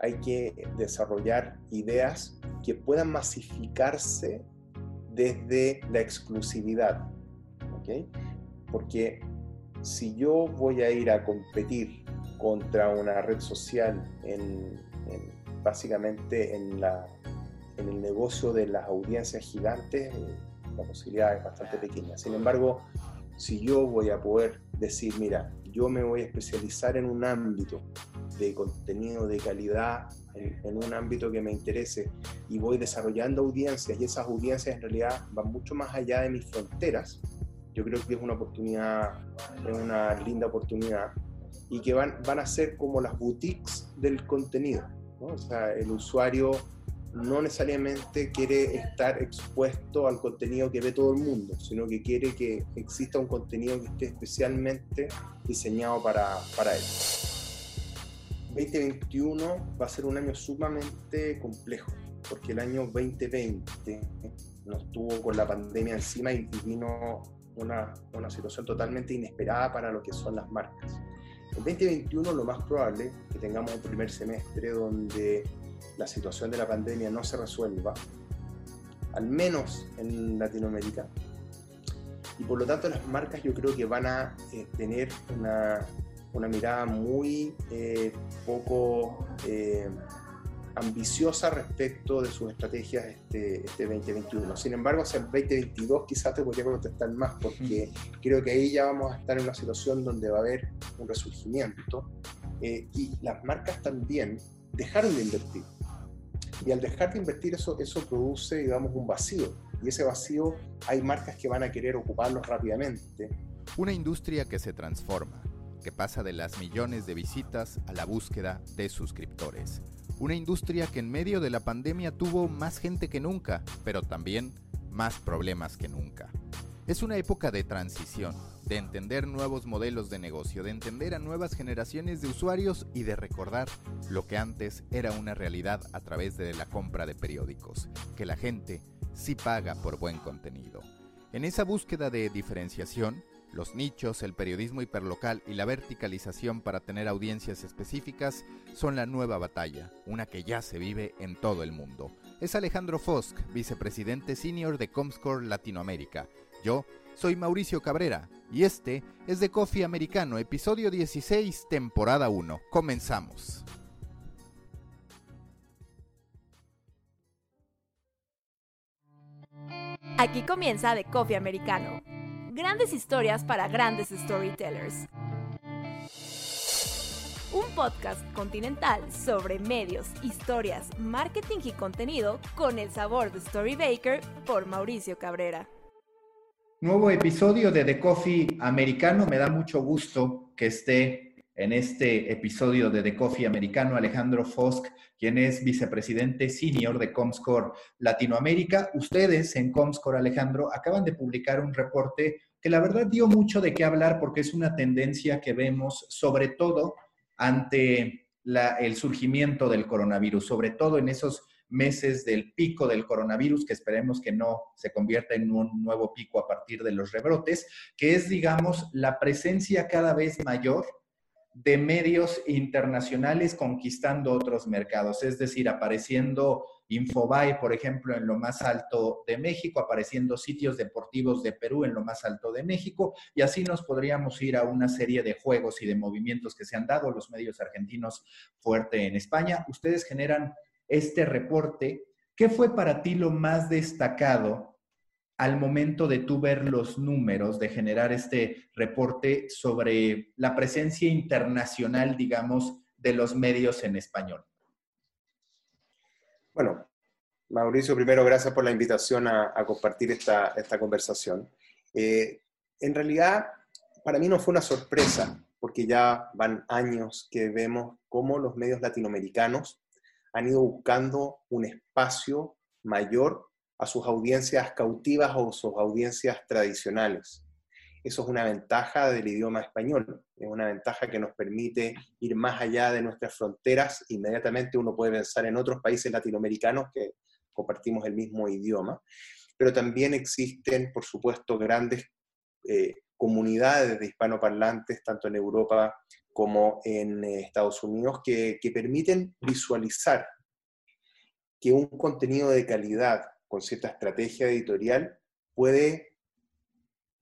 hay que desarrollar ideas que puedan masificarse desde la exclusividad. Porque si yo voy a ir a competir contra una red social en, básicamente en, la, en el negocio de las audiencias gigantes, la posibilidad es bastante pequeña. Sin embargo, si yo voy a poder decir, mira, yo me voy a especializar en un ámbito de contenido de calidad, en, un ámbito que me interese, y voy desarrollando audiencias, y esas audiencias en realidad van mucho más allá de mis fronteras, yo creo que es una oportunidad, es una linda oportunidad, y que van, van a ser como las boutiques del contenido. O sea, el usuario no necesariamente quiere estar expuesto al contenido que ve todo el mundo, sino que quiere que exista un contenido que esté especialmente diseñado para, para él. 2021 va a ser un año sumamente complejo, porque el año 2020 nos tuvo con la pandemia encima y, vino una, una situación totalmente inesperada para lo que son las marcas. En 2021 lo más probable es que tengamos un primer semestre donde la situación de la pandemia no se resuelva, al menos en Latinoamérica. Y por lo tanto las marcas yo creo que van a eh, tener una, una, mirada muy eh, poco eh, ambiciosa respecto de sus estrategias este, este 2021. Sin embargo, hacia el 2022 quizás te podría contestar más porque creo que ahí ya vamos a estar en una situación donde va a haber un resurgimiento y las marcas también dejaron de invertir. Y al dejar de invertir eso, eso produce, digamos, un vacío. Y ese vacío hay marcas que van a querer ocuparlo rápidamente. Una industria que se transforma, que pasa de las millones de visitas a la búsqueda de suscriptores. Una industria que en medio de la pandemia tuvo más gente que nunca, pero también más problemas que nunca. Es una época de transición, de entender nuevos modelos de negocio, de entender a nuevas generaciones de usuarios y de recordar lo que antes era una realidad a través de la compra de periódicos, que la gente sí paga por buen contenido. En esa búsqueda de diferenciación, los nichos, el periodismo hiperlocal y la verticalización para tener audiencias específicas son la nueva batalla, una que ya se vive en todo el mundo. Es Alejandro Fosk, vicepresidente senior de Comscore Latinoamérica, yo soy Mauricio Cabrera y este es de Coffee Americano, episodio 16, temporada 1. Comenzamos. Aquí comienza The Coffee Americano. Grandes historias para grandes storytellers. Un podcast continental sobre medios, historias, marketing y contenido con el sabor de Storybaker por Mauricio Cabrera. Nuevo episodio de The Coffee Americano. Me da mucho gusto que esté en este episodio de The Coffee Americano Alejandro Fosk, quien es vicepresidente senior de Comscore Latinoamérica. Ustedes en Comscore, Alejandro, acaban de publicar un reporte que la verdad dio mucho de qué hablar porque es una tendencia que vemos sobre todo ante el surgimiento del coronavirus, sobre todo en esos meses del pico del coronavirus, que esperemos que no se convierta en un nuevo pico a partir de los rebrotes, que es, digamos, la presencia cada vez mayor de medios internacionales conquistando otros mercados, es decir, apareciendo Infobae, por ejemplo, en lo más alto de México, apareciendo sitios deportivos de Perú en lo más alto de México, y así nos podríamos ir a una serie de juegos y de movimientos que se han dado, los medios argentinos fuerte en España. Ustedes generan este reporte, ¿qué fue para ti lo más destacado al momento de tú ver los números, de generar este reporte sobre la presencia internacional, digamos, de los medios en español? Bueno, Mauricio, primero gracias por la invitación a, compartir esta, conversación. Eh, en realidad, para mí no fue una sorpresa, porque ya van años que vemos cómo los medios latinoamericanos han ido buscando un espacio mayor a sus audiencias cautivas o sus audiencias tradicionales. Eso es una ventaja del idioma español, es una ventaja que nos permite ir más allá de nuestras fronteras. Inmediatamente uno puede pensar en otros países latinoamericanos que compartimos el mismo idioma, pero también existen, por supuesto, grandes eh, comunidades de hispanoparlantes, tanto en Europa como en eh, Estados Unidos que, que permiten visualizar que un contenido de calidad con cierta estrategia editorial puede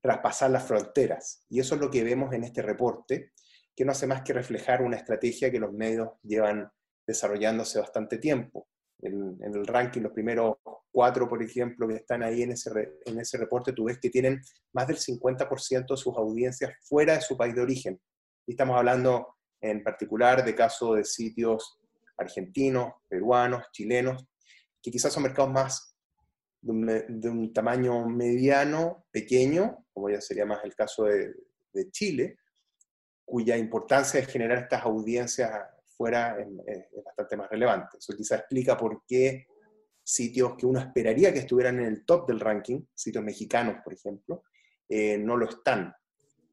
traspasar las fronteras. Y eso es lo que vemos en este reporte, que no hace más que reflejar una estrategia que los medios llevan desarrollándose bastante tiempo. En, el ranking, los primeros cuatro, por ejemplo, que están ahí en ese, en ese reporte, tú ves que tienen más del 50% de sus audiencias fuera de su país de origen. Y estamos hablando en particular de casos de sitios argentinos, peruanos, chilenos, que quizás son mercados más de un, tamaño mediano, pequeño, como ya sería más el caso de, de Chile, cuya importancia de generar estas audiencias fuera es, bastante más relevante. Eso quizá explica por qué sitios que uno esperaría que estuvieran en el top del ranking, sitios mexicanos, por ejemplo, eh, no lo están.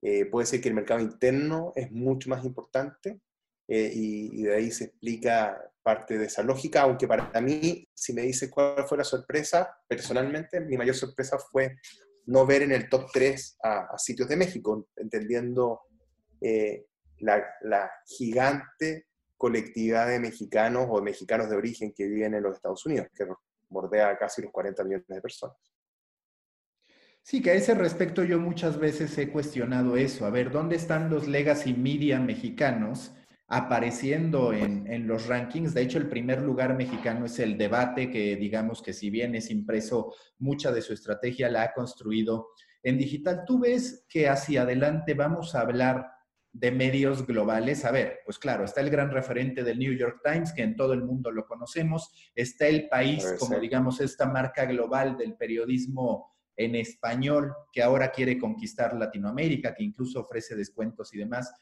Eh, puede ser que el mercado interno es mucho más importante eh, y, y, de ahí se explica parte de esa lógica, aunque para mí, si me dice cuál fue la sorpresa, personalmente, mi mayor sorpresa fue no ver en el top 3 a, sitios de México, entendiendo eh, la, la, gigante colectividad de mexicanos o mexicanos de origen que viven en los Estados Unidos, que bordea casi los 40 millones de personas. Sí, que a ese respecto yo muchas veces he cuestionado eso. A ver, ¿dónde están los legacy media mexicanos? Apareciendo en, los rankings. De hecho, el primer lugar mexicano es el debate, que digamos que si bien es impreso, mucha de su estrategia la ha construido en digital. ¿Tú ves que hacia adelante vamos a hablar de medios globales? A ver, pues claro, está el gran referente del New York Times, que en todo el mundo lo conocemos. Está el país, como digamos, esta marca global del periodismo en español, que ahora quiere conquistar Latinoamérica, que incluso ofrece descuentos y demás.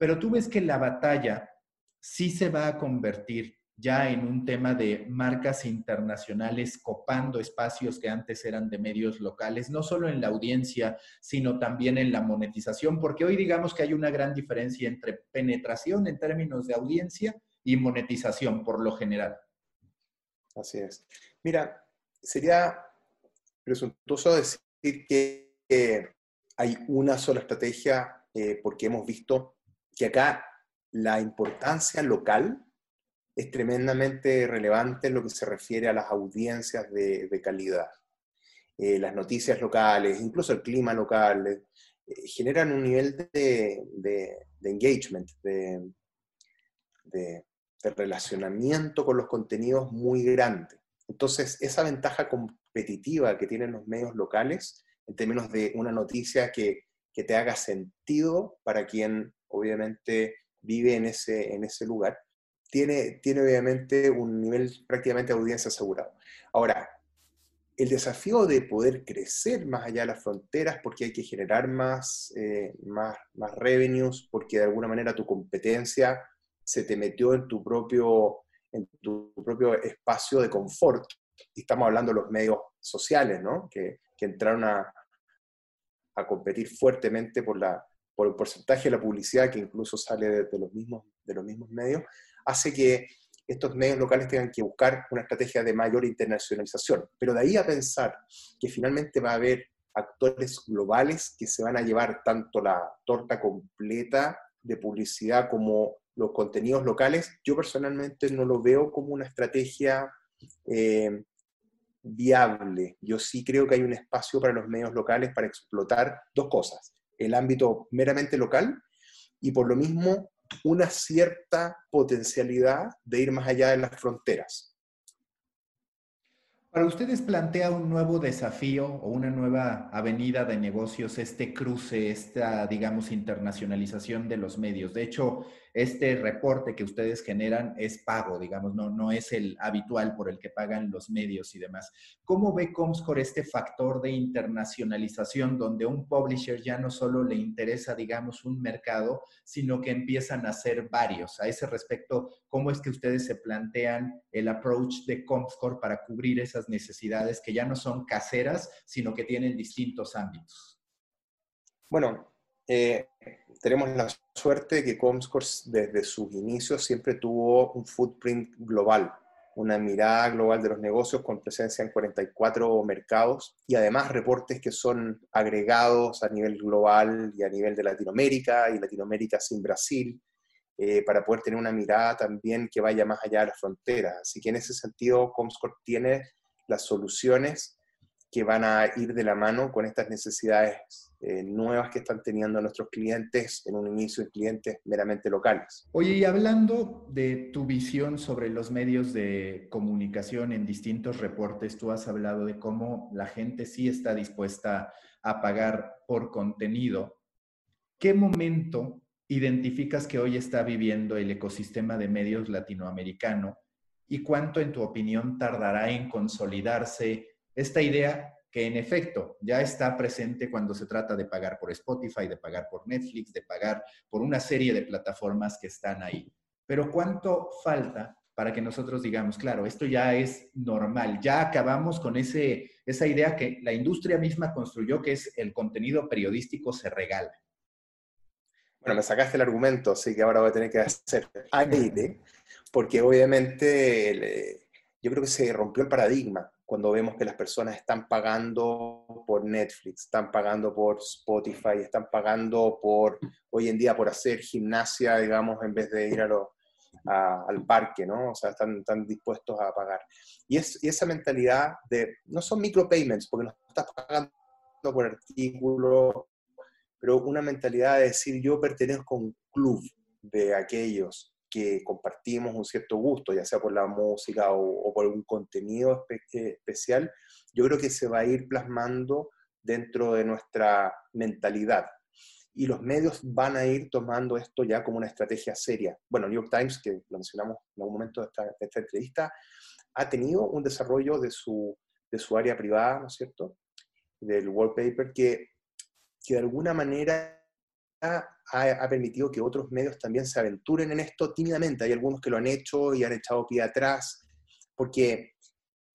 Pero tú ves que la batalla sí se va a convertir ya en un tema de marcas internacionales copando espacios que antes eran de medios locales, no solo en la audiencia, sino también en la monetización, porque hoy digamos que hay una gran diferencia entre penetración en términos de audiencia y monetización por lo general. Así es. Mira, sería presuntuoso decir que hay una sola estrategia, eh, porque hemos visto que acá la importancia local es tremendamente relevante en lo que se refiere a las audiencias de, calidad. Eh, las noticias locales, incluso el clima local, eh, generan un nivel de, engagement, de, relacionamiento con los contenidos muy grande. Entonces, esa ventaja competitiva que tienen los medios locales, en términos de una noticia que, que te haga sentido para quien obviamente vive en ese, en ese lugar, tiene, tiene obviamente un nivel prácticamente de audiencia asegurado. Ahora, el desafío de poder crecer más allá de las fronteras, porque hay que generar más, eh, más, más revenues, porque de alguna manera tu competencia se te metió en tu propio, en tu propio espacio de confort. Y estamos hablando de los medios sociales, ¿no? que, que entraron a, a competir fuertemente por la, por el porcentaje de la publicidad que incluso sale de, los, mismos, de los mismos medios, hace que estos medios locales tengan que buscar una estrategia de mayor internacionalización. Pero de ahí a pensar que finalmente va a haber actores globales que se van a llevar tanto la torta completa de publicidad como los contenidos locales, yo personalmente no lo veo como una estrategia eh, viable. Yo sí creo que hay un espacio para los medios locales para explotar dos cosas el ámbito meramente local y por lo mismo una cierta potencialidad de ir más allá de las fronteras. Para ustedes plantea un nuevo desafío o una nueva avenida de negocios, este cruce, esta, digamos, internacionalización de los medios. De hecho, este reporte que ustedes generan es pago, digamos, no, no es el habitual por el que pagan los medios y demás. ¿Cómo ve Comscore este factor de internacionalización donde un publisher ya no solo le interesa, digamos, un mercado, sino que empiezan a ser varios? A ese respecto, ¿cómo es que ustedes se plantean el approach de Comscore para cubrir esas necesidades que ya no son caseras, sino que tienen distintos ámbitos? Bueno, eh, tenemos la suerte que Comscore desde sus inicios siempre tuvo un footprint global, una mirada global de los negocios con presencia en 44 mercados y además reportes que son agregados a nivel global y a nivel de Latinoamérica y Latinoamérica sin Brasil. eh, para poder tener una mirada también que vaya más allá de las fronteras. Así que en ese sentido, Comscore tiene las soluciones que van a ir de la mano con estas necesidades eh, nuevas que están teniendo nuestros clientes en un inicio de clientes meramente locales. Oye, y hablando de tu visión sobre los medios de comunicación en distintos reportes, tú has hablado de cómo la gente sí está dispuesta a pagar por contenido. ¿Qué momento identificas que hoy está viviendo el ecosistema de medios latinoamericano y cuánto, en tu opinión, tardará en consolidarse esta idea que en efecto ya está presente cuando se trata de pagar por Spotify, de pagar por Netflix, de pagar por una serie de plataformas que están ahí. Pero ¿cuánto falta para que nosotros digamos, claro, esto ya es normal, ya acabamos con ese, esa idea que la industria misma construyó, que es el contenido periodístico se regala? Bueno, me sacaste el argumento, así que ahora voy a tener que hacer aire, porque obviamente yo creo que se rompió el paradigma cuando vemos que las personas están pagando por Netflix, están pagando por Spotify, están pagando por, hoy en día, por hacer gimnasia, digamos, en vez de ir a al parque, ¿no? O sea, están, están dispuestos a pagar. Y, es, y esa mentalidad de, no son micropayments, porque no estás pagando por artículo, pero una mentalidad de decir, yo pertenezco a un club de aquellos que compartimos un cierto gusto, ya sea por la música o, por un contenido eh, especial, yo creo que se va a ir plasmando dentro de nuestra mentalidad. Y los medios van a ir tomando esto ya como una estrategia seria. Bueno, New York Times, que lo mencionamos en algún momento de esta, de esta entrevista, ha tenido un desarrollo de su, de su área privada, ¿no es cierto? Del wallpaper, que, que de alguna manera ha, permitido que otros medios también se aventuren en esto tímidamente. Hay algunos que lo han hecho y han echado pie atrás, porque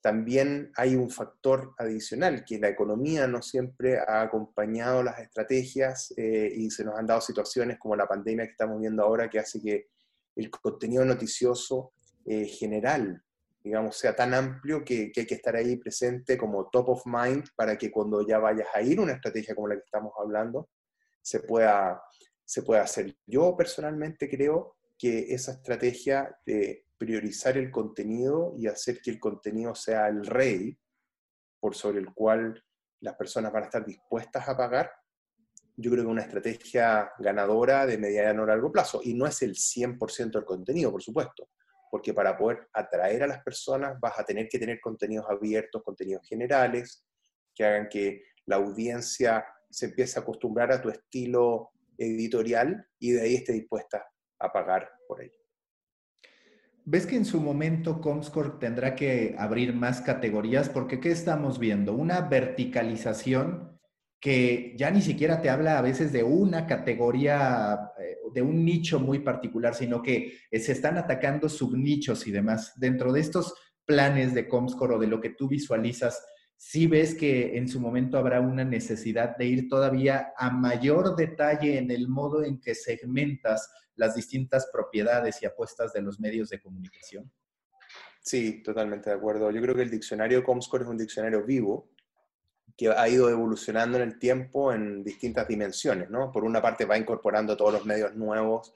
también hay un factor adicional, que la economía no siempre ha acompañado las estrategias eh, y se nos han dado situaciones como la pandemia que estamos viendo ahora, que hace que el contenido noticioso eh, general, digamos, sea tan amplio que, que, hay que estar ahí presente como top of mind para que cuando ya vayas a ir una estrategia como la que estamos hablando, se pueda, se pueda hacer. Yo personalmente creo que esa estrategia de priorizar el contenido y hacer que el contenido sea el rey por sobre el cual las personas van a estar dispuestas a pagar, yo creo que es una estrategia ganadora de mediano a largo plazo. Y no es el 100% del contenido, por supuesto, porque para poder atraer a las personas vas a tener que tener contenidos abiertos, contenidos generales, que hagan que la audiencia se empieza a acostumbrar a tu estilo editorial y de ahí esté dispuesta a pagar por ello. ¿Ves que en su momento Comscore tendrá que abrir más categorías? Porque ¿qué estamos viendo? Una verticalización que ya ni siquiera te habla a veces de una categoría, eh, de un nicho muy particular, sino que se están atacando subnichos y demás. Dentro de estos planes de Comscore o de lo que tú visualizas, si ves que en su momento habrá una necesidad de ir todavía a mayor detalle en el modo en que segmentas las distintas propiedades y apuestas de los medios de comunicación? Sí, totalmente de acuerdo. Yo creo que el diccionario Comscore es un diccionario vivo que ha ido evolucionando en el tiempo en distintas dimensiones, ¿no? Por una parte va incorporando todos los medios nuevos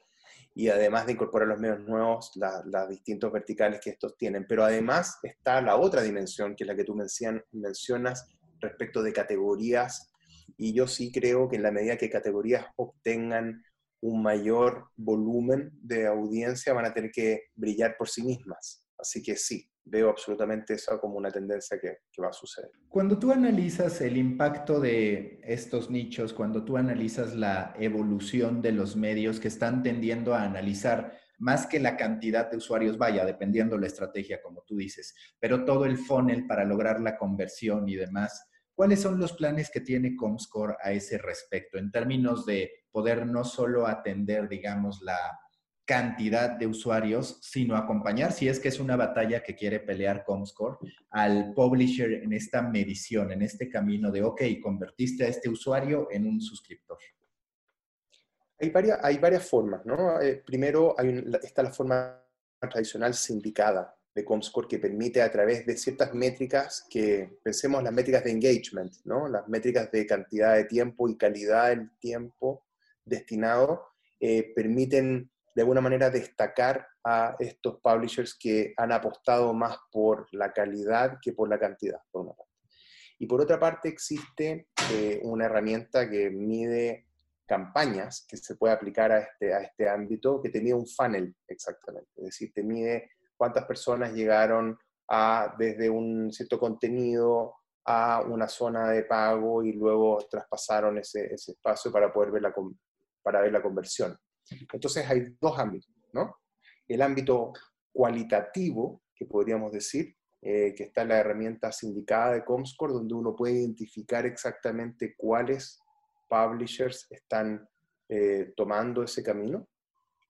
y además de incorporar los medios nuevos, las distintos verticales que estos tienen. Pero además está la otra dimensión, que es la que tú mencionas respecto de categorías. Y yo sí creo que en la medida que categorías obtengan un mayor volumen de audiencia, van a tener que brillar por sí mismas. Así que sí, veo absolutamente eso como una tendencia que, va a suceder. Cuando tú analizas el impacto de estos nichos, cuando tú analizas la evolución de los medios que están tendiendo a analizar más que la cantidad de usuarios, vaya, dependiendo la estrategia, como tú dices, pero todo el funnel para lograr la conversión y demás, ¿cuáles son los planes que tiene Comscore a ese respecto en términos de poder no solo atender, digamos, la cantidad de usuarios, sino acompañar, si es que es una batalla que quiere pelear Comscore, al publisher en esta medición, en este camino de, ok, convertiste a este usuario en un suscriptor. Hay varias, hay varias formas, ¿no? Eh, primero hay está la forma tradicional sindicada de Comscore que permite a través de ciertas métricas que, pensemos las métricas de engagement, ¿no? Las métricas de cantidad de tiempo y calidad del tiempo destinado, eh, permiten de alguna manera destacar a estos publishers que han apostado más por la calidad que por la cantidad, por una parte. Y por otra parte existe eh, una herramienta que mide campañas que se puede aplicar a este, a este ámbito, que te mide un funnel exactamente, es decir, te mide cuántas personas llegaron a, desde un cierto contenido a una zona de pago y luego traspasaron ese, ese espacio para poder ver la, para ver la conversión. Entonces hay dos ámbitos, ¿no? El ámbito cualitativo, que podríamos decir, eh, que está en la herramienta sindicada de Comscore, donde uno puede identificar exactamente cuáles publishers están eh, tomando ese camino,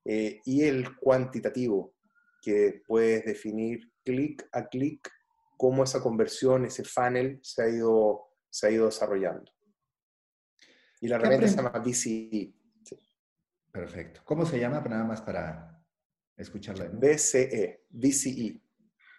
eh, y el cuantitativo, que puedes definir clic a clic cómo esa conversión, ese funnel se ha ido, se ha ido desarrollando. Y la herramienta se llama BCE. Perfecto. ¿Cómo se llama? Nada más para escucharla. BCE, BCE.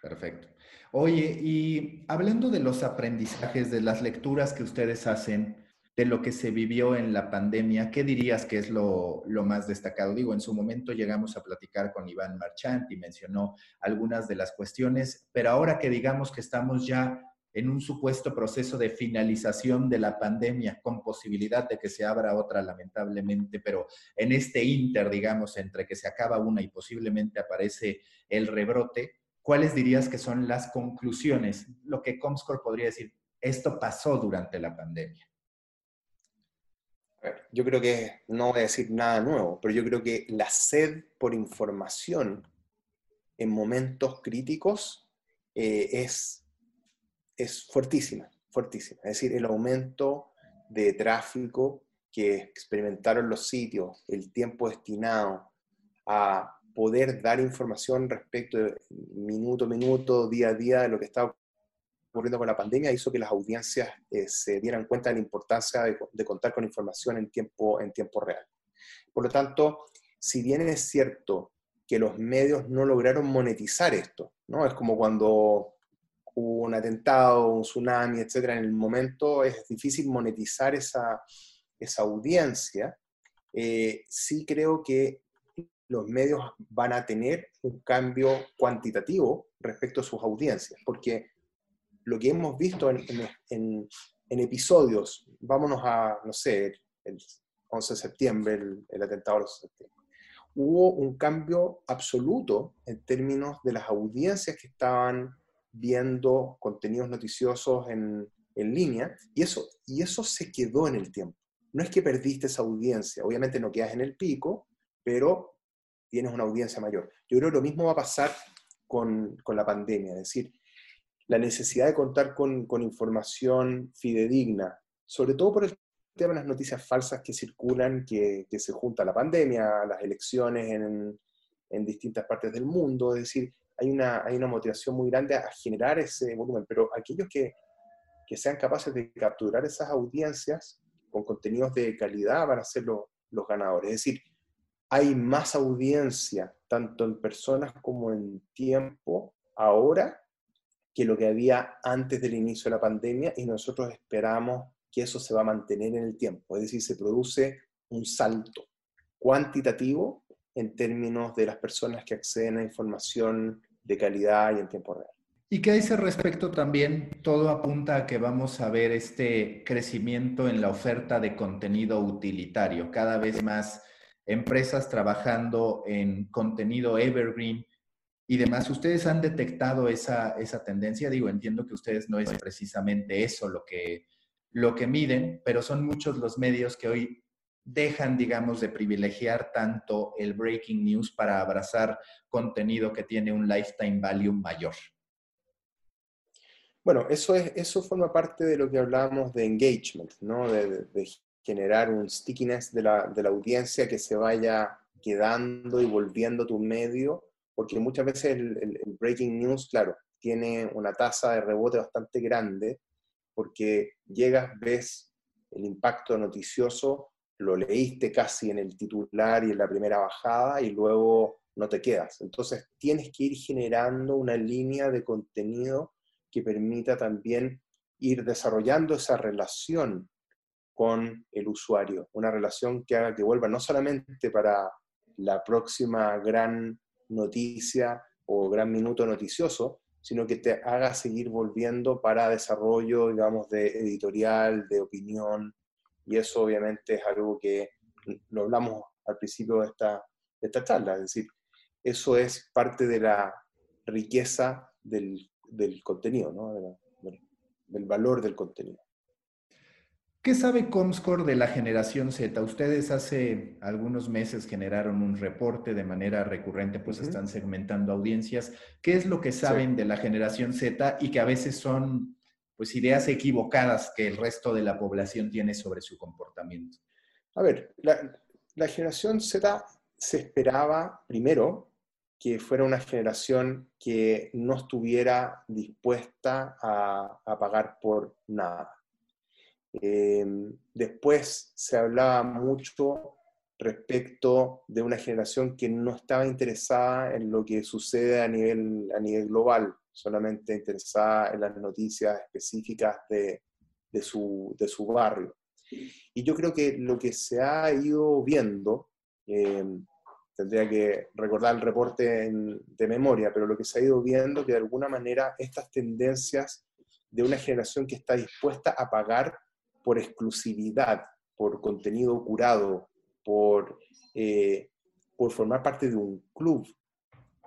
Perfecto. Oye, y hablando de los aprendizajes, de las lecturas que ustedes hacen, de lo que se vivió en la pandemia, ¿qué dirías que es lo, lo, más destacado? Digo, en su momento llegamos a platicar con Iván Marchant y mencionó algunas de las cuestiones, pero ahora que digamos que estamos ya en un supuesto proceso de finalización de la pandemia, con posibilidad de que se abra otra, lamentablemente, pero en este inter, digamos, entre que se acaba una y posiblemente aparece el rebrote, ¿cuáles dirías que son las conclusiones? Lo que Comscore podría decir, esto pasó durante la pandemia. Yo creo que no voy a decir nada nuevo, pero yo creo que la sed por información en momentos críticos eh, es es fuertísima, fuertísima. Es decir, el aumento de tráfico que experimentaron los sitios, el tiempo destinado a poder dar información respecto de minuto a minuto, día a día de lo que estaba ocurriendo con la pandemia, hizo que las audiencias eh, se dieran cuenta de la importancia de, contar con información en tiempo, en tiempo real. Por lo tanto, si bien es cierto que los medios no lograron monetizar esto, ¿no? Es como cuando un atentado, un tsunami, etcétera, en el momento es difícil monetizar esa, esa audiencia, eh, sí creo que los medios van a tener un cambio cuantitativo respecto a sus audiencias, porque lo que hemos visto en, episodios, vámonos a, no sé, el 11 de septiembre, el, el atentado del 11 de septiembre, hubo un cambio absoluto en términos de las audiencias que estaban viendo contenidos noticiosos en, en línea, y eso, y eso se quedó en el tiempo. No es que perdiste esa audiencia, obviamente no quedas en el pico, pero tienes una audiencia mayor. Yo creo que lo mismo va a pasar con, con la pandemia, es decir, la necesidad de contar con, con, información fidedigna, sobre todo por el tema de las noticias falsas que circulan, que, que se junta la pandemia, las elecciones en, en distintas partes del mundo, es decir, hay una, hay una motivación muy grande a generar ese volumen, pero aquellos que, que sean capaces de capturar esas audiencias con contenidos de calidad van a ser los ganadores. Es decir, hay más audiencia, tanto en personas como en tiempo, ahora, que lo que había antes del inicio de la pandemia y nosotros esperamos que eso se va a mantener en el tiempo. Es decir, se produce un salto cuantitativo en términos de las personas que acceden a información de calidad y en tiempo real. ¿Y qué dice respecto también? Todo apunta a que vamos a ver este crecimiento en la oferta de contenido utilitario, cada vez más empresas trabajando en contenido evergreen y demás. ¿Ustedes han detectado esa, esa tendencia? Digo, entiendo que ustedes no es precisamente eso lo que, lo que miden, pero son muchos los medios que hoy dejan, digamos, de privilegiar tanto el breaking news para abrazar contenido que tiene un lifetime value mayor. Bueno, eso, es, eso forma parte de lo que hablábamos de engagement, ¿no? de, generar un stickiness de la, de la, audiencia que se vaya quedando y volviendo tu medio, porque muchas veces el breaking news, claro, tiene una tasa de rebote bastante grande, porque llegas, ves el impacto noticioso lo leíste casi en el titular y en la primera bajada y luego no te quedas. Entonces tienes que ir generando una línea de contenido que permita también ir desarrollando esa relación con el usuario, una relación que haga que vuelva no solamente para la próxima gran noticia o gran minuto noticioso, sino que te haga seguir volviendo para desarrollo, digamos, de editorial, de opinión, y eso obviamente es algo que lo hablamos al principio de esta, de esta charla, es decir, eso es parte de la riqueza del, del contenido, ¿no? del valor del contenido. ¿Qué sabe Comscore de la generación Z? Ustedes hace algunos meses generaron un reporte de manera recurrente, pues están segmentando audiencias. ¿Qué es lo que saben de la generación Z y que a veces son pues ideas equivocadas que el resto de la población tiene sobre su comportamiento? A ver, la, generación Z se esperaba primero que fuera una generación que no estuviera dispuesta a pagar por nada Em, después se hablaba mucho respecto de una generación que no estaba interesada en lo que sucede a nivel, a nivel global, solamente interesada en las noticias específicas de, de, su, de su, barrio. Y yo creo que lo que se ha ido viendo, em, tendría que recordar el reporte de memoria, pero lo que se ha ido viendo que de alguna manera estas tendencias de una generación que está dispuesta a pagar por exclusividad, por contenido curado, por, eh, por formar parte de un club,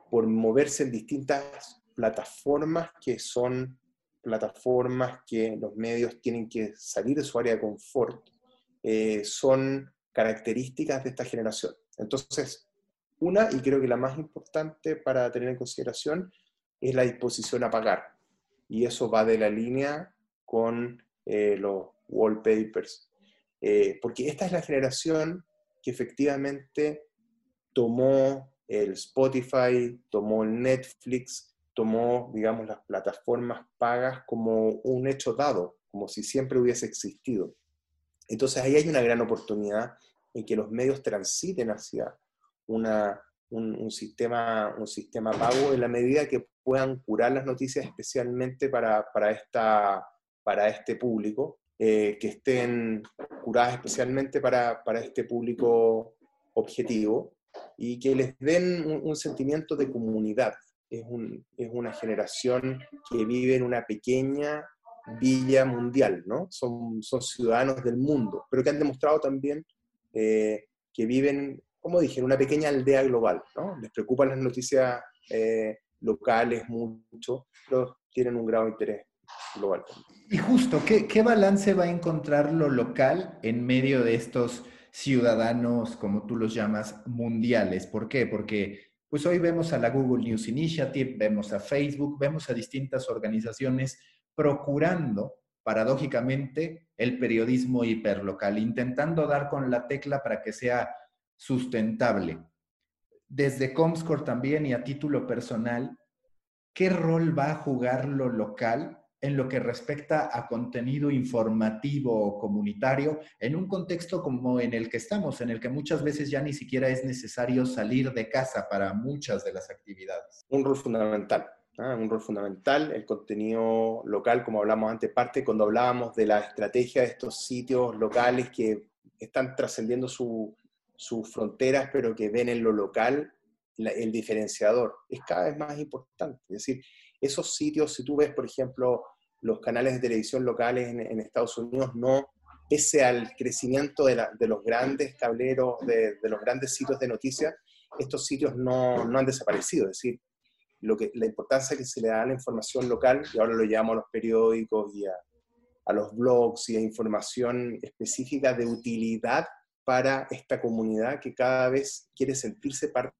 por moverse en distintas plataformas que son plataformas que los medios tienen que salir de su área de confort, eh, son características de esta generación. Entonces, una, y creo que la más importante para tener en consideración, es la disposición a pagar. Y eso va de la línea con eh, los wallpapers, eh, porque esta es la generación que efectivamente tomó el Spotify, tomó el Netflix, tomó, digamos, las plataformas pagas como un hecho dado, como si siempre hubiese existido. Entonces ahí hay una gran oportunidad en que los medios transiten hacia una, un, sistema, un sistema pago en la medida que puedan curar las noticias especialmente para, para, esta, para este público eh, que estén curadas especialmente para, para, este público objetivo y que les den un, sentimiento de comunidad. Es, un, es, una generación que vive en una pequeña villa mundial, ¿no? Son, son ciudadanos del mundo, pero que han demostrado también eh, que viven, como dije, en una pequeña aldea global, ¿no? Les preocupan las noticias eh, locales mucho, pero tienen un grado de interés global. Y justo, ¿qué, balance va a encontrar lo local en medio de estos ciudadanos, como tú los llamas, mundiales? ¿Por qué? Porque pues hoy vemos a la Google News Initiative, vemos a Facebook, vemos a distintas organizaciones procurando, paradójicamente, el periodismo hiperlocal, intentando dar con la tecla para que sea sustentable. Desde Comscore también y a título personal, ¿qué rol va a jugar lo local en lo que respecta a contenido informativo o comunitario en un contexto como en el que estamos, en el que muchas veces ya ni siquiera es necesario salir de casa para muchas de las actividades. Un rol fundamental. un rol fundamental, el contenido local, como hablamos antes, parte cuando hablábamos de la estrategia de estos sitios locales que están trascendiendo sus fronteras, pero que ven en lo local el diferenciador. Es cada vez más importante. Es decir, esos sitios, si tú ves, por ejemplo, los canales de televisión locales en, Estados Unidos no, pese al crecimiento de, los grandes tableros, de, los grandes sitios de noticias, estos sitios no, han desaparecido. Es decir, lo que, la importancia que se le da a la información local, y ahora lo llamamos a los periódicos y a, a los blogs y a información específica de utilidad para esta comunidad que cada vez quiere sentirse parte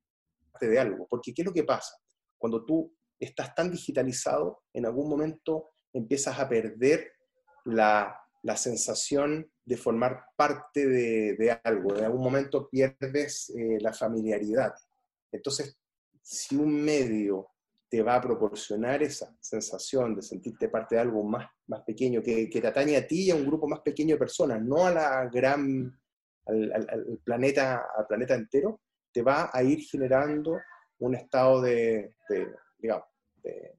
de algo. Porque ¿qué es lo que pasa? Cuando tú estás tan digitalizado, en algún momento empiezas a perder la, sensación de formar parte de, algo. En algún momento pierdes eh, la familiaridad. Entonces, si un medio te va a proporcionar esa sensación de sentirte parte de algo más, más pequeño, que, te atañe a ti y a un grupo más pequeño de personas, no a la gran, al, planeta, al planeta entero, te va a ir generando un estado de, digamos, de,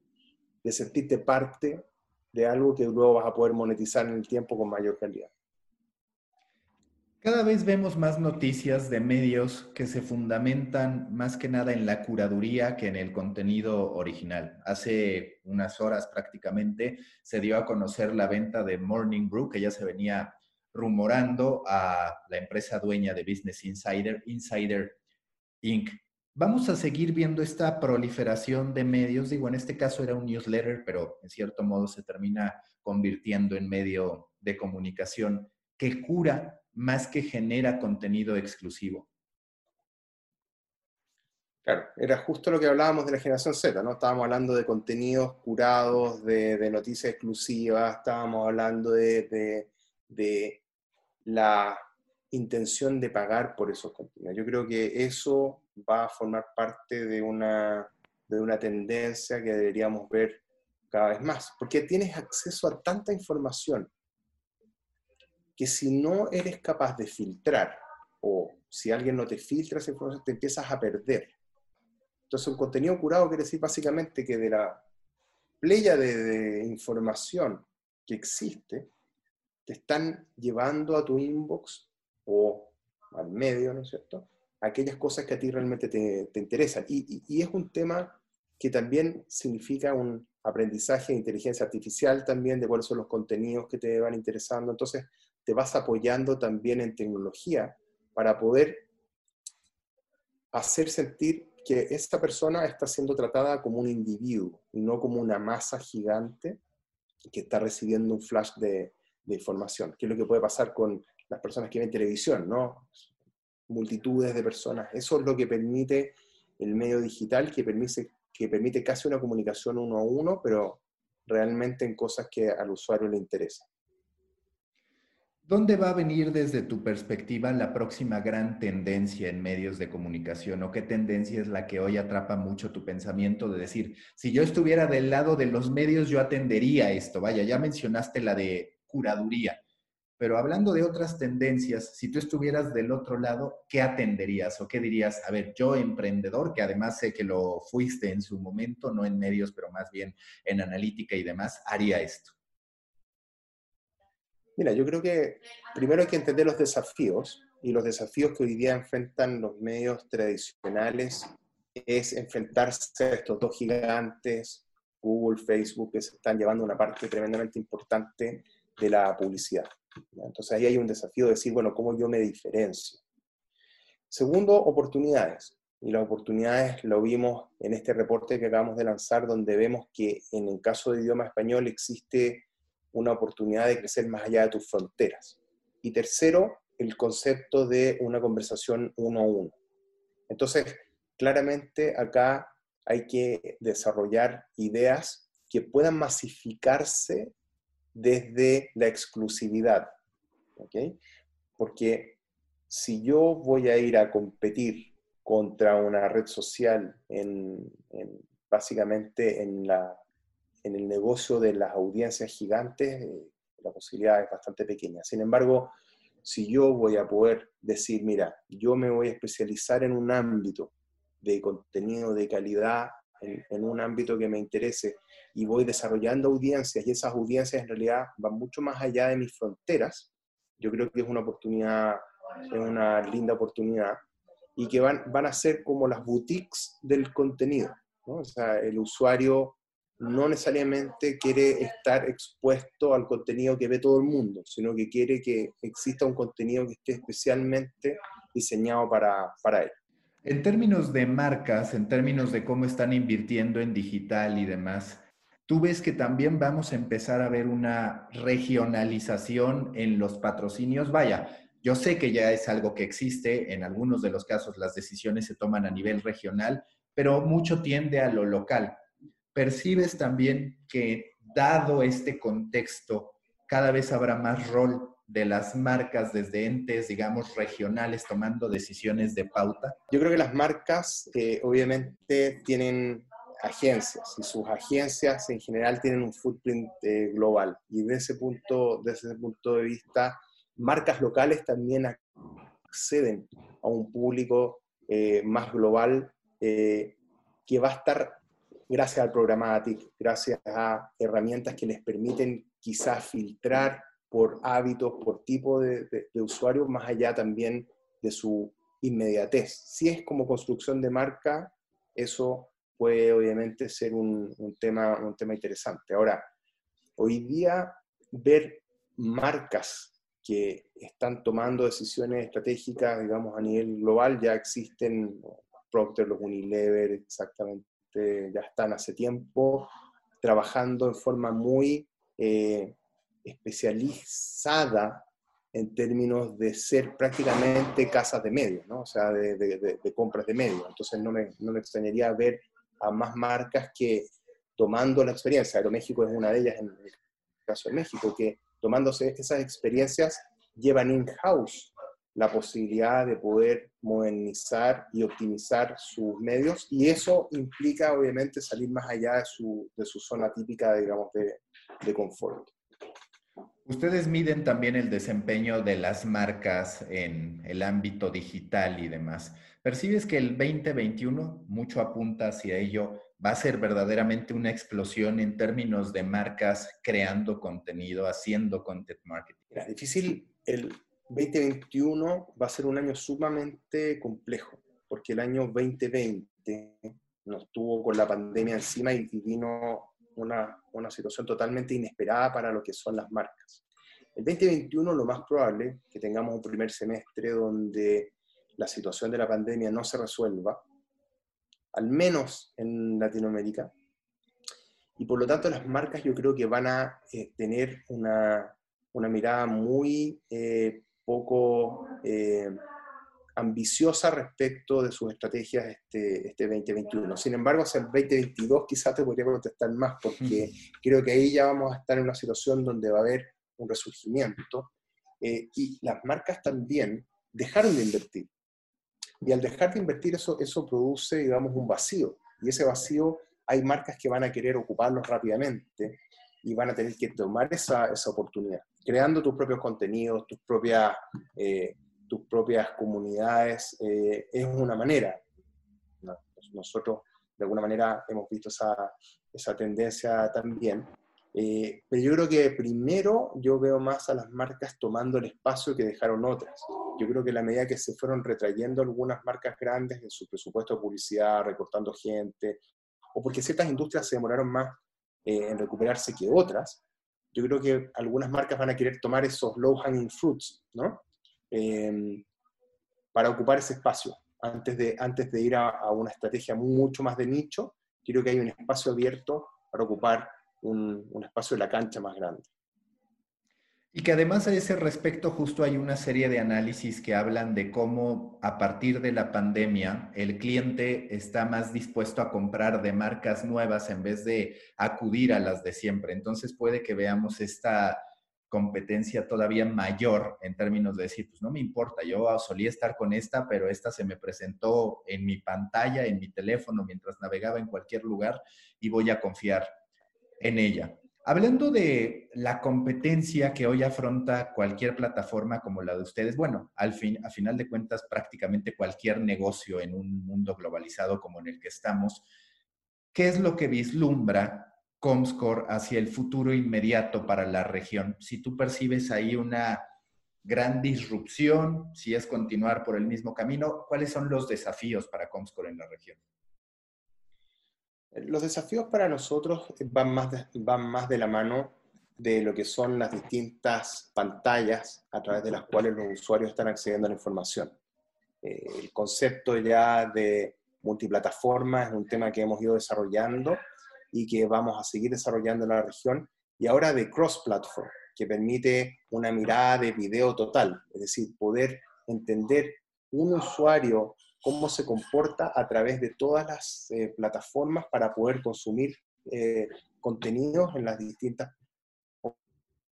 de sentirte parte de algo que luego vas a poder monetizar en el tiempo con mayor calidad. Cada vez vemos más noticias de medios que se fundamentan más que nada en la curaduría que en el contenido original. Hace unas horas prácticamente se dio a conocer la venta de Morning Brew, que ya se venía rumorando a la empresa dueña de Business Insider, Insider Inc. Vamos a seguir viendo esta proliferación de medios. Digo, en este caso era un newsletter, pero en cierto modo se termina convirtiendo en medio de comunicación que cura más que genera contenido exclusivo. Claro, era justo lo que hablábamos de la generación Z, ¿no? Estábamos hablando de contenidos curados, de, noticias exclusivas, estábamos hablando de, de, la intención de pagar por esos contenidos. Yo creo que eso va a formar parte de una, de una tendencia que deberíamos ver cada vez más, porque tienes acceso a tanta información que si no eres capaz de filtrar o si alguien no te filtra esa información, te empiezas a perder. Entonces, un contenido curado quiere decir básicamente que de la playa de, información que existe, te están llevando a tu inbox o al medio, ¿no es cierto? Aquellas cosas que a ti realmente te, interesan. Y, es un tema que también significa un aprendizaje de inteligencia artificial también, de cuáles son los contenidos que te van interesando. Entonces, te vas apoyando también en tecnología para poder hacer sentir que esta persona está siendo tratada como un individuo no como una masa gigante que está recibiendo un flash de, información, que es lo que puede pasar con las personas que ven televisión, ¿no? Multitudes de personas. Eso es lo que permite el medio digital, que permite, que permite casi una comunicación uno a uno, pero realmente en cosas que al usuario le interesan. ¿Dónde va a venir desde tu perspectiva la próxima gran tendencia en medios de comunicación o qué tendencia es la que hoy atrapa mucho tu pensamiento de decir, si yo estuviera del lado de los medios, yo atendería esto? Vaya, ya mencionaste la de curaduría, pero hablando de otras tendencias, si tú estuvieras del otro lado, ¿qué atenderías o qué dirías? A ver, yo emprendedor, que además sé que lo fuiste en su momento, no en medios, pero más bien en analítica y demás, haría esto. Mira, yo creo que primero hay que entender los desafíos y los desafíos que hoy día enfrentan los medios tradicionales es enfrentarse a estos dos gigantes, Google, Facebook, que se están llevando una parte tremendamente importante de la publicidad. Entonces ahí hay un desafío de decir, bueno, ¿cómo yo me diferencio? Segundo, oportunidades. Y las oportunidades lo vimos en este reporte que acabamos de lanzar, donde vemos que en el caso de idioma español existe una oportunidad de crecer más allá de tus fronteras. Y tercero, el concepto de una conversación uno a uno. Entonces, claramente acá hay que desarrollar ideas que puedan masificarse desde la exclusividad. Porque si yo voy a ir a competir contra una red social en básicamente en la en el negocio de las audiencias gigantes, eh, la posibilidad es bastante pequeña. Sin embargo, si yo voy a poder decir, mira, yo me voy a especializar en un ámbito de contenido de calidad, en, un ámbito que me interese, y voy desarrollando audiencias, y esas audiencias en realidad van mucho más allá de mis fronteras, yo creo que es una oportunidad, es una linda oportunidad, y que van, van a ser como las boutiques del contenido. ¿no? O sea, el usuario no necesariamente quiere estar expuesto al contenido que ve todo el mundo, sino que quiere que exista un contenido que esté especialmente diseñado para, para él. En términos de marcas, en términos de cómo están invirtiendo en digital y demás, ¿tú ves que también vamos a empezar a ver una regionalización en los patrocinios? Vaya, yo sé que ya es algo que existe, en algunos de los casos las decisiones se toman a nivel regional, pero mucho tiende a lo local percibes también que dado este contexto, cada vez habrá más rol de las marcas desde entes, digamos, regionales tomando decisiones de pauta? Yo creo que las marcas eh, obviamente tienen agencias y sus agencias en general tienen un footprint eh, global y de ese punto, desde ese punto de vista, marcas locales también acceden a un público eh, más global que va a estar gracias al programmatic, gracias a herramientas que les permiten quizás filtrar por hábitos, por tipo de, usuario, más allá también de su inmediatez. Si es como construcción de marca, eso puede obviamente ser un, tema, un tema interesante. Ahora, hoy día ver marcas que están tomando decisiones estratégicas, digamos, a nivel global, ya existen, Procter, los Unilever, exactamente, ya están hace tiempo trabajando en forma muy eh, especializada en términos de ser prácticamente casas de medios, ¿no? o sea, de, compras de medios. Entonces no me, no me, extrañaría ver a más marcas que tomando la experiencia, Aeroméxico es una de ellas en el caso de México, que tomándose esas experiencias llevan in-house la posibilidad de poder modernizar y optimizar sus medios y eso implica obviamente salir más allá de su, de su zona típica, digamos, de, de confort. Ustedes miden también el desempeño de las marcas en el ámbito digital y demás. ¿Percibes que el 2021, mucho apunta hacia ello, va a ser verdaderamente una explosión en términos de marcas creando contenido, haciendo content marketing? Es difícil. El 2021 va a ser un año sumamente complejo, porque el año 2020 nos tuvo con la pandemia encima y vino una, una situación totalmente inesperada para lo que son las marcas. El 2021 lo más probable que tengamos un primer semestre donde la situación de la pandemia no se resuelva, al menos en Latinoamérica, y por lo tanto las marcas yo creo que van a eh, tener una, una, mirada muy eh, poco eh, ambiciosa respecto de sus estrategias este, este 2021. Sin embargo, hacia el 2022 quizás te podría contestar más, porque creo que ahí ya vamos a estar en una situación donde va a haber un resurgimiento, eh, y las marcas también dejaron de invertir. Y al dejar de invertir eso, eso produce, digamos, un vacío. Y ese vacío hay marcas que van a querer ocuparlo rápidamente y van a tener que tomar esa, esa oportunidad, creando tus propios contenidos, tus propias... Eh, tus propias comunidades, eh, es una manera. Nosotros, de alguna manera, hemos visto esa, esa tendencia también. Eh, pero yo creo que primero yo veo más a las marcas tomando el espacio que dejaron otras. Yo creo que la medida que se fueron retrayendo algunas marcas grandes en su presupuesto de publicidad, recortando gente, o porque ciertas industrias se demoraron más eh, en recuperarse que otras, yo creo que algunas marcas van a querer tomar esos low hanging fruits, ¿no? Em, para ocupar ese espacio. Antes de, antes de ir a, una estrategia mucho más de nicho, quiero que haya un espacio abierto para ocupar un, un espacio de la cancha más grande. Y que además a ese respecto justo hay una serie de análisis que hablan de cómo a partir de la pandemia el cliente está más dispuesto a comprar de marcas nuevas en vez de acudir a las de siempre. Entonces puede que veamos esta competencia todavía mayor en términos de decir, pues no me importa, yo solía estar con esta, pero esta se me presentó en mi pantalla, en mi teléfono, mientras navegaba en cualquier lugar y voy a confiar en ella. Hablando de la competencia que hoy afronta cualquier plataforma como la de ustedes, bueno, al fin, a final de cuentas, prácticamente cualquier negocio en un mundo globalizado como en el que estamos, ¿qué es lo que vislumbra Comscore hacia el futuro inmediato para la región? Si tú percibes ahí una gran disrupción, si es continuar por el mismo camino, ¿cuáles son los desafíos para Comscore en la región? Los desafíos para nosotros van más de, van más de la mano de lo que son las distintas pantallas a través de las cuales los usuarios están accediendo a la información. Eh, el concepto ya de multiplataforma es un tema que hemos ido desarrollando y que vamos a seguir desarrollando en la región, y ahora de cross-platform, que permite una mirada de video total, es decir, poder entender un usuario cómo se comporta a través de todas las eh, plataformas para poder consumir eh, contenidos en las distintas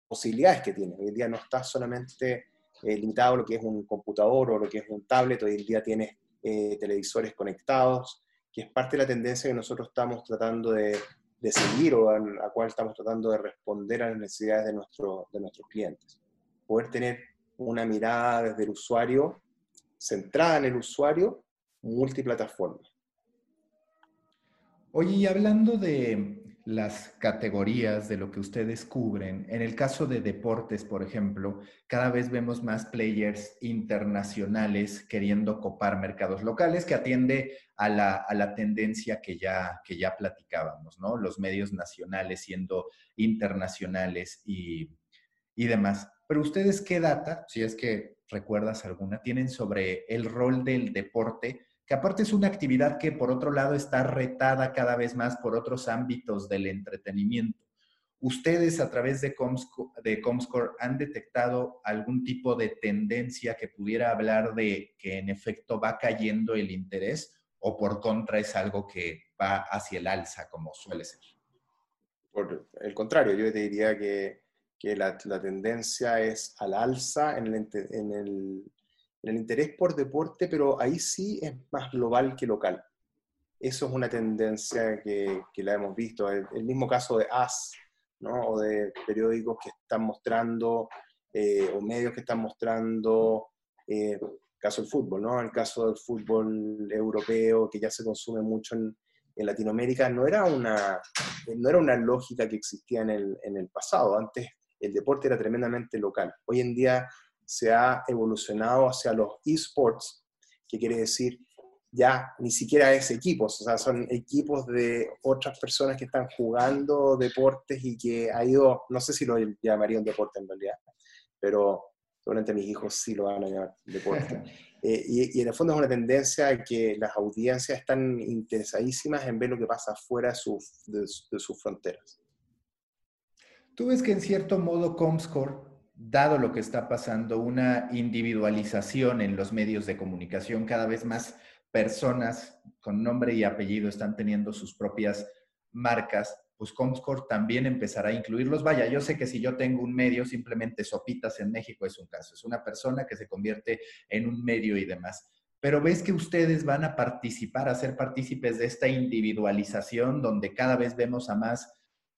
posibilidades que tiene. Hoy en día no está solamente eh, limitado a lo que es un computador o lo que es un tablet, hoy en día tiene televisores conectados, que es parte de la tendencia que nosotros estamos tratando de, seguir o a la cual estamos tratando de responder a las necesidades de, de nuestros clientes. Poder tener una mirada desde el usuario, centrada en el usuario, multiplataforma. Oye, y hablando de las categorías de lo que ustedes cubren, en el caso de deportes, por ejemplo, cada vez vemos más players internacionales queriendo copar mercados locales que atiende a la, tendencia que ya, que ya platicábamos, ¿no? Los medios nacionales siendo internacionales y, y demás. Pero ustedes, ¿qué data, si es que recuerdas alguna, tienen sobre el rol del deporte? Que aparte es una actividad que por otro lado está retada cada vez más por otros ámbitos del entretenimiento. ¿Ustedes a través de, Comscore, han detectado algún tipo de tendencia que pudiera hablar de que en efecto va cayendo el interés o por contra es algo que va hacia el alza como suele ser? Por el contrario, yo te diría que, la, tendencia es al alza en el interés por deporte, pero ahí sí es más global que local. Eso es una tendencia que, la hemos visto. El, mismo caso de AS, ¿no? o de periódicos que están mostrando, eh, o medios que están mostrando, eh, caso del fútbol, ¿no? el caso del fútbol europeo, que ya se consume mucho en, Latinoamérica, no era, una, no era una lógica que existía en el, en el pasado. Antes el deporte era tremendamente local. Hoy en día se ha evolucionado hacia los esports, que quiere decir ya ni siquiera es equipos, o sea, son equipos de otras personas que están jugando deportes y que ha ido, no sé si lo llamaría un deporte en realidad, pero seguramente mis hijos sí lo van a llamar deporte. Eh, y, en el fondo es una tendencia que las audiencias están interesadísimas en ver lo que pasa fuera de, de sus fronteras. Tú ves que en cierto modo Comscore dado lo que está pasando, una individualización en los medios de comunicación, cada vez más personas con nombre y apellido están teniendo sus propias marcas, pues Comscore también empezará a incluirlos. Vaya, yo sé que si yo tengo un medio, simplemente Sopitas en México es un caso, es una persona que se convierte en un medio y demás. Pero ves que ustedes van a participar, a ser partícipes de esta individualización donde cada vez vemos a más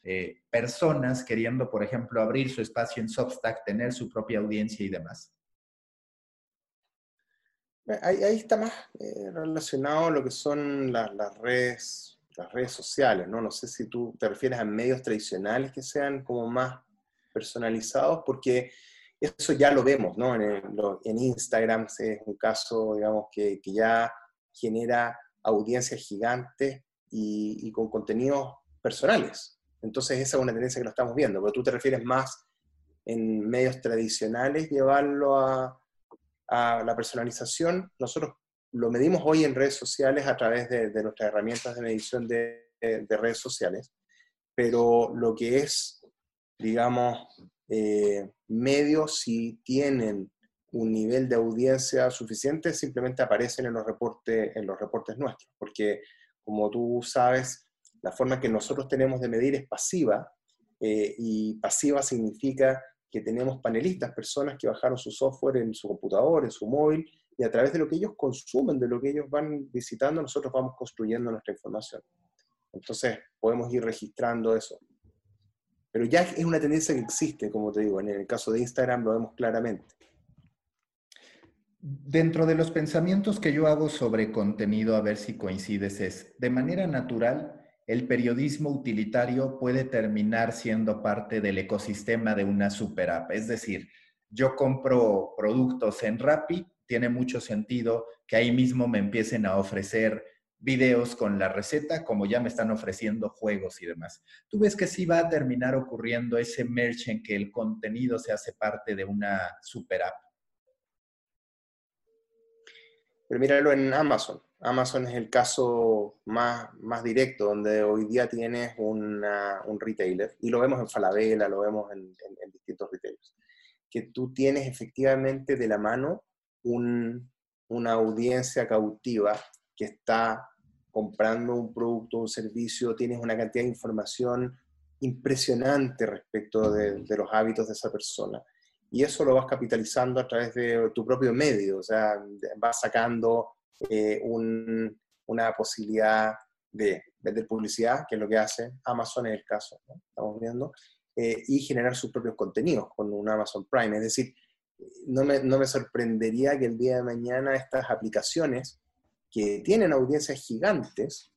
eh, personas queriendo, por ejemplo, abrir su espacio en Substack, tener su propia audiencia y demás? Ahí, está más eh, relacionado lo que son las redes, las redes sociales, ¿no? No sé si tú te refieres a medios tradicionales que sean como más personalizados, porque eso ya lo vemos, ¿no? En, Instagram es un caso, digamos, que, ya genera audiencias gigantes y, y con contenidos personales, entonces esa es una tendencia que lo estamos viendo, pero tú te refieres más en medios tradicionales llevarlo a, la personalización. Nosotros lo medimos hoy en redes sociales a través de, nuestras herramientas de medición de, redes sociales, pero lo que es, digamos, eh, medios, si tienen un nivel de audiencia suficiente, simplemente aparecen en los reportes, en los reportes nuestros, porque como tú sabes, la forma que nosotros tenemos de medir es pasiva, eh, y pasiva significa que tenemos panelistas, personas que bajaron su software en su computador, en su móvil, y a través de lo que ellos consumen, de lo que ellos van visitando, nosotros vamos construyendo nuestra información. Entonces, podemos ir registrando eso. Pero ya es una tendencia que existe, como te digo, en el caso de Instagram lo vemos claramente. Dentro de los pensamientos que yo hago sobre contenido, a ver si coincides, es, de manera natural, el periodismo utilitario puede terminar siendo parte del ecosistema de una super app. Es decir, yo compro productos en Rappi, tiene mucho sentido que ahí mismo me empiecen a ofrecer videos con la receta, como ya me están ofreciendo juegos y demás. ¿Tú ves que sí va a terminar ocurriendo ese merch en que el contenido se hace parte de una super app? Pero míralo en Amazon. Amazon es el caso más, más directo, donde hoy día tienes un retailer, y lo vemos en Falabella, lo vemos en, distintos retailers, que tú tienes efectivamente de la mano una audiencia cautiva que está comprando un producto un servicio, tienes una cantidad de información impresionante respecto de, de los hábitos de esa persona. Y eso lo vas capitalizando a través de tu propio medio, o sea, vas sacando eh, una posibilidad de vender publicidad, que es lo que hace Amazon en el caso, estamos viendo, eh, y generar sus propios contenidos con un Amazon Prime. Es decir, no me, no me sorprendería que el día de mañana estas aplicaciones que tienen audiencias gigantes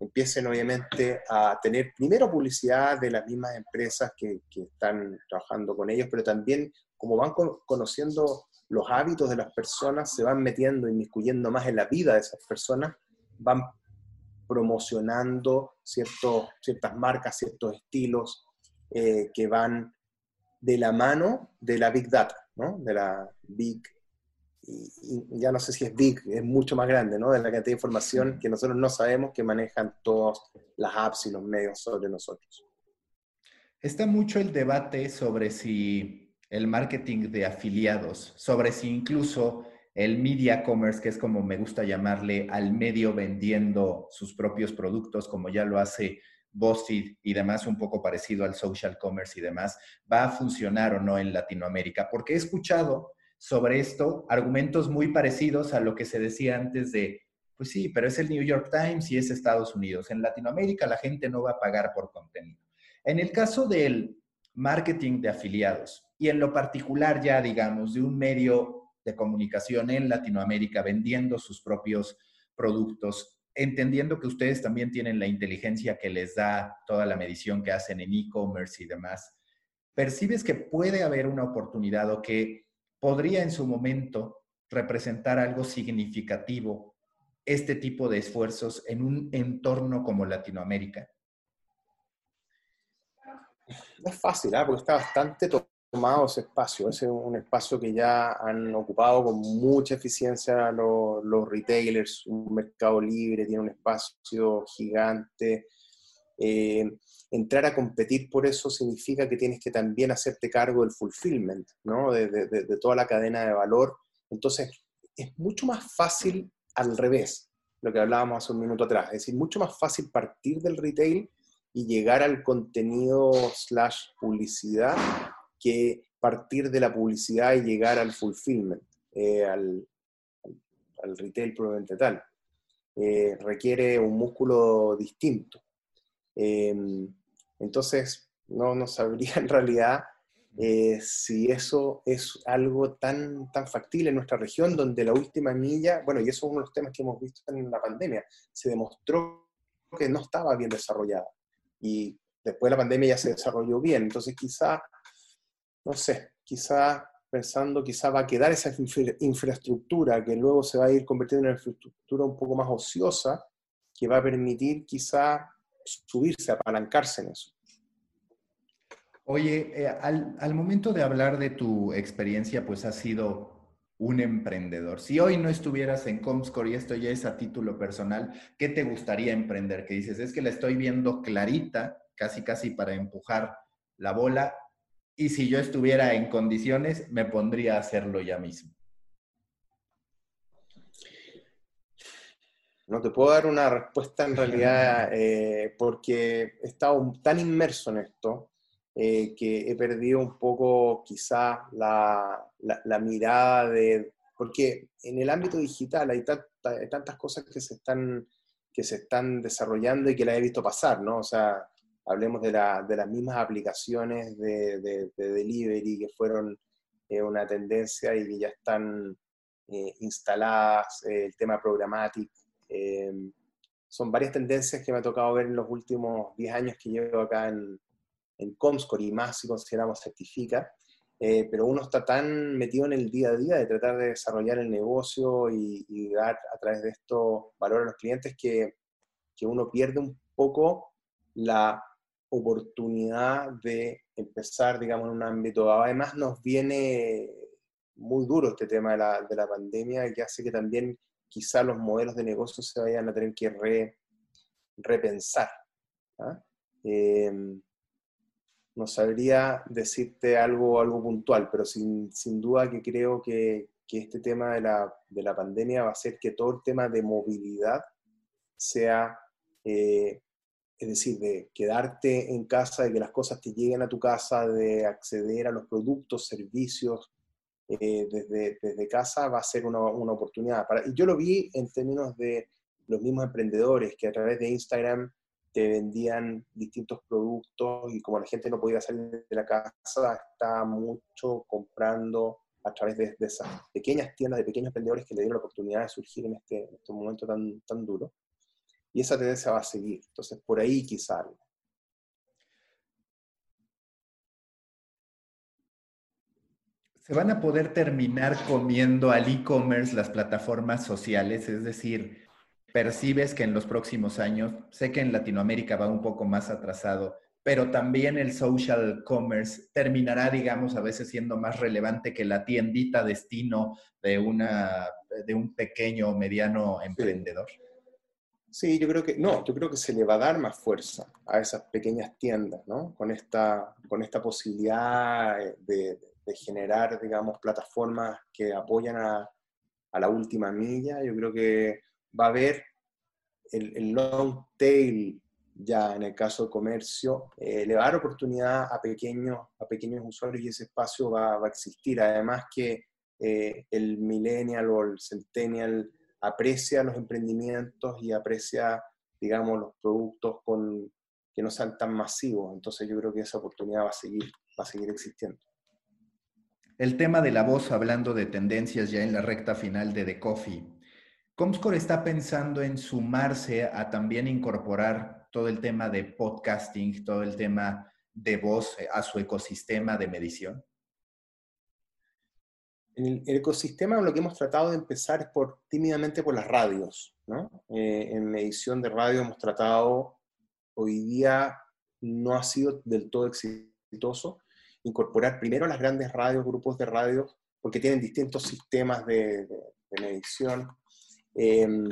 empiecen obviamente a tener primero publicidad de las mismas empresas que están trabajando con ellos, pero también como van conociendo los hábitos de las personas, se van metiendo, inmiscuyendo más en la vida de esas personas, van promocionando ciertos, ciertas marcas, ciertos estilos eh, que van de la mano de la Big Data, ¿no? de la Big, y, ya no sé si es Big, es mucho más grande, ¿no? de la cantidad de información que nosotros no sabemos que manejan todas las apps y los medios sobre nosotros. Está mucho el debate sobre si el marketing de afiliados, sobre si incluso el media commerce, que es como me gusta llamarle al medio vendiendo sus propios productos, como ya lo hace BuzzFeed y demás, un poco parecido al social commerce y demás, va a funcionar o no en Latinoamérica. Porque he escuchado sobre esto argumentos muy parecidos a lo que se decía antes de, pues sí, pero es el New York Times y es Estados Unidos. En Latinoamérica la gente no va a pagar por contenido. En el caso del marketing de afiliados y en lo particular ya, digamos, de un medio de comunicación en Latinoamérica vendiendo sus propios productos, entendiendo que ustedes también tienen la inteligencia que les da toda la medición que hacen en e-commerce y demás, ¿percibes que puede haber una oportunidad o que podría en su momento representar algo significativo este tipo de esfuerzos en un entorno como Latinoamérica? No es fácil, ¿eh? porque está bastante tomado ese espacio. Ese es un espacio que ya han ocupado con mucha eficiencia los, los retailers, un mercado libre, tiene un espacio gigante. Eh, entrar a competir por eso significa que tienes que también hacerte cargo del fulfillment, ¿no? de, de, de toda la cadena de valor. Entonces, es mucho más fácil al revés, lo que hablábamos hace un minuto atrás. Es decir, mucho más fácil partir del retail y llegar al contenido slash publicidad que partir de la publicidad y llegar al fulfillment, eh, al, al, retail probablemente tal. Eh, requiere un músculo distinto. Em, entonces, no, no sabría en realidad eh, si eso es algo tan, tan factible en nuestra región, donde la última milla, bueno, y eso es uno de los temas que hemos visto en la pandemia, se demostró que no estaba bien desarrollada. Y después de la pandemia ya se desarrolló bien. Entonces, quizá no sé, quizá pensando, quizá va a quedar esa infraestructura que luego se va a ir convirtiendo en una infraestructura un poco más ociosa, que va a permitir quizá subirse, apalancarse en eso. Oye, eh, al, al, momento de hablar de tu experiencia, pues has sido un emprendedor. Si hoy no estuvieras en Comscore y esto ya es a título personal, ¿qué te gustaría emprender? Que dices, es que la estoy viendo clarita, casi casi para empujar la bola y si yo estuviera en condiciones, me pondría a hacerlo ya mismo. No te puedo dar una respuesta en realidad eh, porque he estado tan inmerso en esto eh, que he perdido un poco quizá la, mirada de... Porque en el ámbito digital hay, hay, tantas cosas que se, están, que se están desarrollando y que las he visto pasar, ¿no? O sea, hablemos de, las mismas aplicaciones de, delivery que fueron eh, una tendencia y que ya están eh, instaladas, eh, el tema programático. son varias tendencias que me ha tocado ver en los últimos 10 años que llevo acá en, en Comscore y más si consideramos Certifica. pero uno está tan metido en el día a día de tratar de desarrollar el negocio y, y dar a través de esto valor a los clientes que, que uno pierde un poco la oportunidad de empezar, digamos, en un ámbito. Además, nos viene muy duro este tema de la, de la pandemia, que hace que también quizá los modelos de negocio se vayan a tener que repensar. ¿ah? Em, no sabría decirte algo, algo puntual, pero sin, sin duda que creo que, que este tema de la, de la, pandemia va a hacer que todo el tema de movilidad sea eh, es decir, de quedarte en casa, de que las cosas te lleguen a tu casa, de acceder a los productos, servicios eh, desde, desde, casa, va a ser una, una oportunidad. Para, y yo lo vi en términos de los mismos emprendedores que a través de Instagram te vendían distintos productos y como la gente no podía salir de la casa, está mucho comprando a través de, de, esas pequeñas tiendas de pequeños emprendedores que le dieron la oportunidad de surgir en este, en este momento tan, tan duro. Y esa tendencia va a seguir. Entonces, por ahí quizá. ¿Se van a poder terminar comiendo al e-commerce las plataformas sociales? Es decir, percibes que en los próximos años, sé que en Latinoamérica va un poco más atrasado, pero también el social commerce terminará, digamos, a veces siendo más relevante que la tiendita destino de, una, de un pequeño o mediano emprendedor. Sí. Yo creo que, no, yo creo que se le va a dar más fuerza a esas pequeñas tiendas, ¿no? Con esta, con esta posibilidad de, de generar, digamos, plataformas que apoyan a, a, la última milla, yo creo que va a haber el, el long tail ya en el caso de comercio, eh, le va a dar oportunidad a pequeños, a pequeños usuarios y ese espacio va, va a existir. Además que eh, el millennial o el centennial aprecia los emprendimientos y aprecia, digamos, los productos con, que no sean tan masivos. Entonces yo creo que esa oportunidad va a seguir, va a seguir existiendo. El tema de la voz, hablando de tendencias ya en la recta final de The Coffee. Comscore está pensando en sumarse a también incorporar todo el tema de podcasting, todo el tema de voz a su ecosistema de medición? En el, ecosistema lo que hemos tratado de empezar es por tímidamente por las radios. ¿no? Eh, en medición de radio hemos tratado, hoy día no ha sido del todo exitoso, incorporar primero las grandes radios, grupos de radios, porque tienen distintos sistemas de, medición. Em,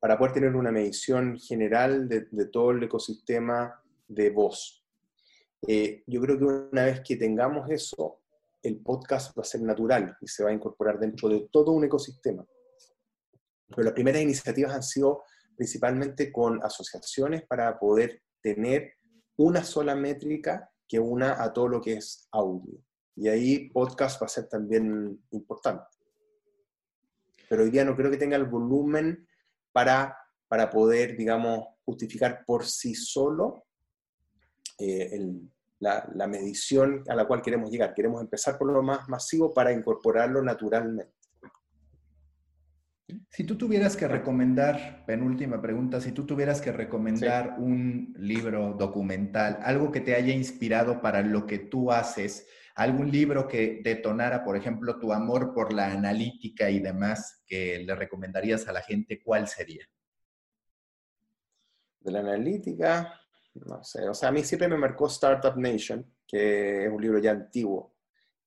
para poder tener una medición general de, todo el ecosistema de voz. Eh, yo creo que una vez que tengamos eso, el podcast va a ser natural y se va a incorporar dentro de todo un ecosistema. Pero las primeras iniciativas han sido principalmente con asociaciones para poder tener una sola métrica que una a todo lo que es audio. Y ahí podcast va a ser también importante. Pero hoy día no creo que tenga el volumen para, para poder, digamos, justificar por sí solo eh, la, medición a la cual queremos llegar. Queremos empezar por lo más masivo para incorporarlo naturalmente. Si tú tuvieras que recomendar, penúltima pregunta, si tú tuvieras que recomendar un libro documental, algo que te haya inspirado para lo que tú haces, algún libro que detonara, por ejemplo, tu amor por la analítica y demás, que le recomendarías a la gente, ¿cuál sería? De la analítica, no sé, o sea, a mí siempre me marcó Startup Nation, que es un libro ya antiguo.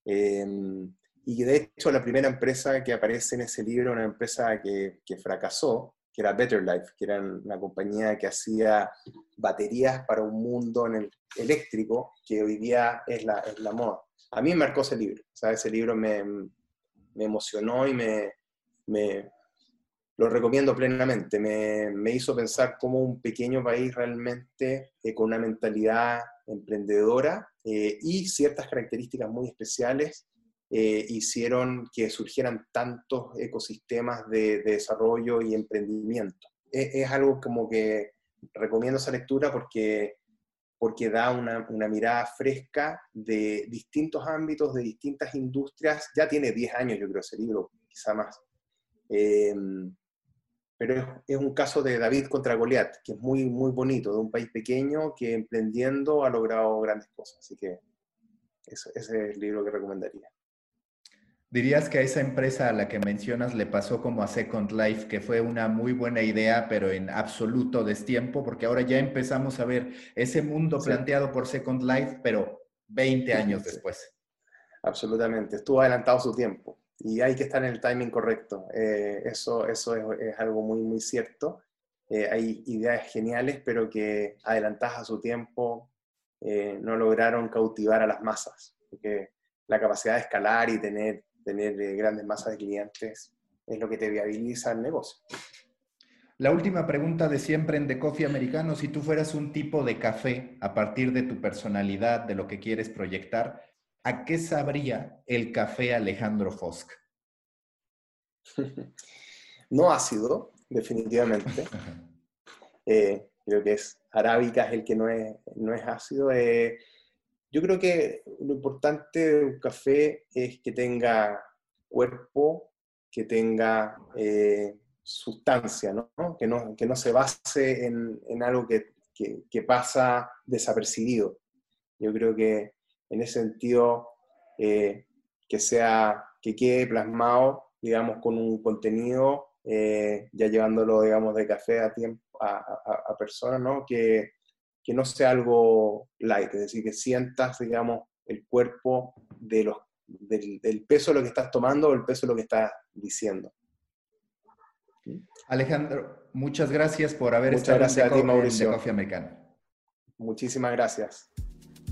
Em, y de hecho la primera empresa que aparece en ese libro, una empresa que, que fracasó, que era Better Life, que era una compañía que hacía baterías para un mundo en el eléctrico, que hoy día es la, es la moda a mí me marcó ese libro. O sea, ese libro me, me emocionó y me, me, lo recomiendo plenamente. Me, me, hizo pensar cómo un pequeño país realmente eh, con una mentalidad emprendedora eh, y ciertas características muy especiales eh, hicieron que surgieran tantos ecosistemas de, de desarrollo y emprendimiento. Es, es, algo como que recomiendo esa lectura porque porque da una, una, mirada fresca de distintos ámbitos, de distintas industrias. Ya tiene 10 años, yo creo, ese libro, quizá más. Eh, pero es, es, un caso de David contra Goliat, que es muy, muy bonito, de un país pequeño que emprendiendo ha logrado grandes cosas. Así que ese es el libro que recomendaría. ¿Dirías que a esa empresa a la que mencionas le pasó como a Second Life, que fue una muy buena idea, pero en absoluto destiempo? Porque ahora ya empezamos a ver ese mundo planteado por Second Life, pero 20 años después. Absolutamente, estuvo adelantado su tiempo y hay que estar en el timing correcto. Eh, eso eso es, algo muy, muy cierto. Eh, hay ideas geniales, pero que adelantadas a su tiempo eh, no lograron cautivar a las masas. Porque la capacidad de escalar y tener tener eh, grandes masas de clientes es lo que te viabiliza el negocio. La última pregunta de siempre en The Coffee Americano, si tú fueras un tipo de café a partir de tu personalidad, de lo que quieres proyectar, ¿a qué sabría el café Alejandro Fosk? no ácido, definitivamente. Eh, creo que es arábica es el que no es, no es ácido. Eh, yo creo que lo importante de un café es que tenga cuerpo, que tenga eh, sustancia, ¿no? Que, no, que no se base en, algo que, pasa desapercibido. Yo creo que en ese sentido, eh, que sea, que quede plasmado, digamos, con un contenido, eh, ya llevándolo, digamos, de café a tiempo, a, personas, ¿no? Que, que no sea algo light, es decir, que sientas, digamos, el cuerpo de los, del, peso de lo que estás tomando o el peso de lo que estás diciendo. Alejandro, muchas gracias por haber estado gracias en, a ti, Coffee Americano. Muchísimas gracias.